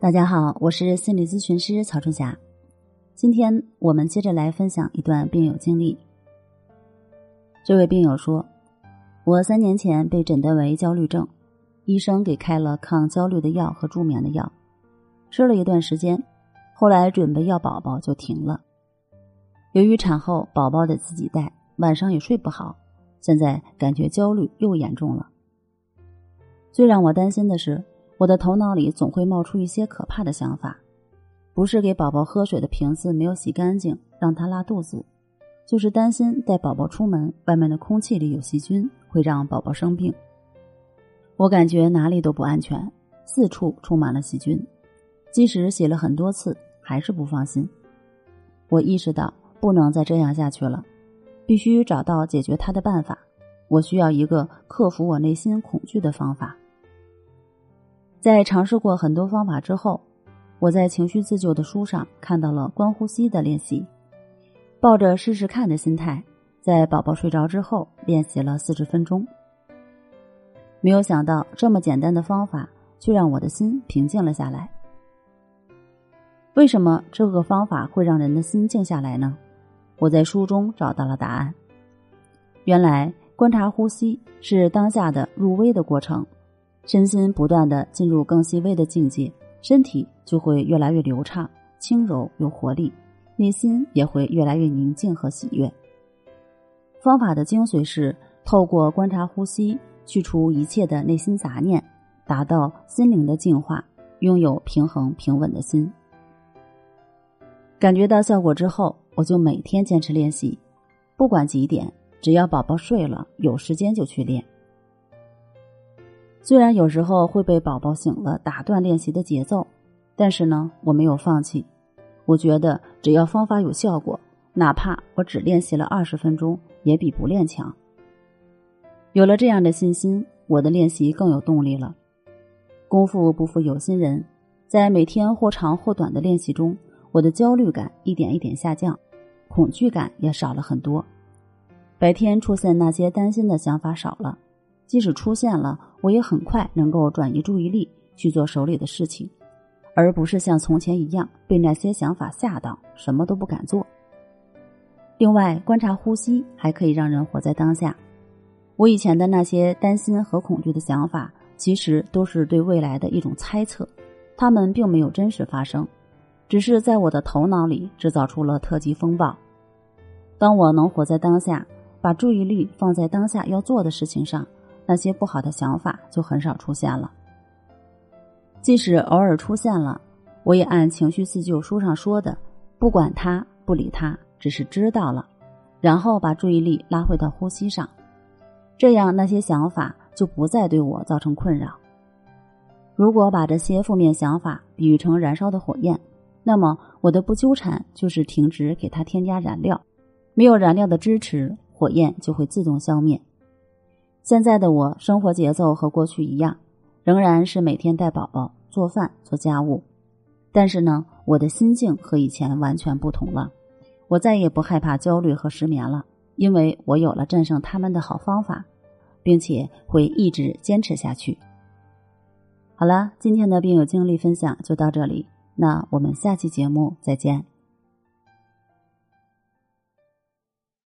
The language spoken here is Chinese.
大家好，我是心理咨询师曹春霞。今天我们接着来分享一段病友经历。这位病友说：“我三年前被诊断为焦虑症，医生给开了抗焦虑的药和助眠的药，吃了一段时间，后来准备要宝宝就停了。由于产后宝宝得自己带，晚上也睡不好，现在感觉焦虑又严重了。最让我担心的是。”我的头脑里总会冒出一些可怕的想法，不是给宝宝喝水的瓶子没有洗干净，让他拉肚子，就是担心带宝宝出门，外面的空气里有细菌，会让宝宝生病。我感觉哪里都不安全，四处充满了细菌，即使洗了很多次，还是不放心。我意识到不能再这样下去了，必须找到解决它的办法。我需要一个克服我内心恐惧的方法。在尝试过很多方法之后，我在情绪自救的书上看到了观呼吸的练习，抱着试试看的心态，在宝宝睡着之后练习了四十分钟。没有想到这么简单的方法，却让我的心平静了下来。为什么这个方法会让人的心静下来呢？我在书中找到了答案。原来观察呼吸是当下的入微的过程。身心不断的进入更细微的境界，身体就会越来越流畅、轻柔有活力，内心也会越来越宁静和喜悦。方法的精髓是透过观察呼吸，去除一切的内心杂念，达到心灵的净化，拥有平衡平稳的心。感觉到效果之后，我就每天坚持练习，不管几点，只要宝宝睡了，有时间就去练。虽然有时候会被宝宝醒了打断练习的节奏，但是呢，我没有放弃。我觉得只要方法有效果，哪怕我只练习了二十分钟，也比不练强。有了这样的信心，我的练习更有动力了。功夫不负有心人，在每天或长或短的练习中，我的焦虑感一点一点下降，恐惧感也少了很多。白天出现那些担心的想法少了。即使出现了，我也很快能够转移注意力去做手里的事情，而不是像从前一样被那些想法吓到，什么都不敢做。另外，观察呼吸还可以让人活在当下。我以前的那些担心和恐惧的想法，其实都是对未来的一种猜测，他们并没有真实发生，只是在我的头脑里制造出了特级风暴。当我能活在当下，把注意力放在当下要做的事情上。那些不好的想法就很少出现了。即使偶尔出现了，我也按情绪自救书上说的，不管他，不理他，只是知道了，然后把注意力拉回到呼吸上，这样那些想法就不再对我造成困扰。如果把这些负面想法比喻成燃烧的火焰，那么我的不纠缠就是停止给它添加燃料，没有燃料的支持，火焰就会自动消灭。现在的我生活节奏和过去一样，仍然是每天带宝宝、做饭、做家务，但是呢，我的心境和以前完全不同了。我再也不害怕焦虑和失眠了，因为我有了战胜他们的好方法，并且会一直坚持下去。好了，今天的病友经历分享就到这里，那我们下期节目再见。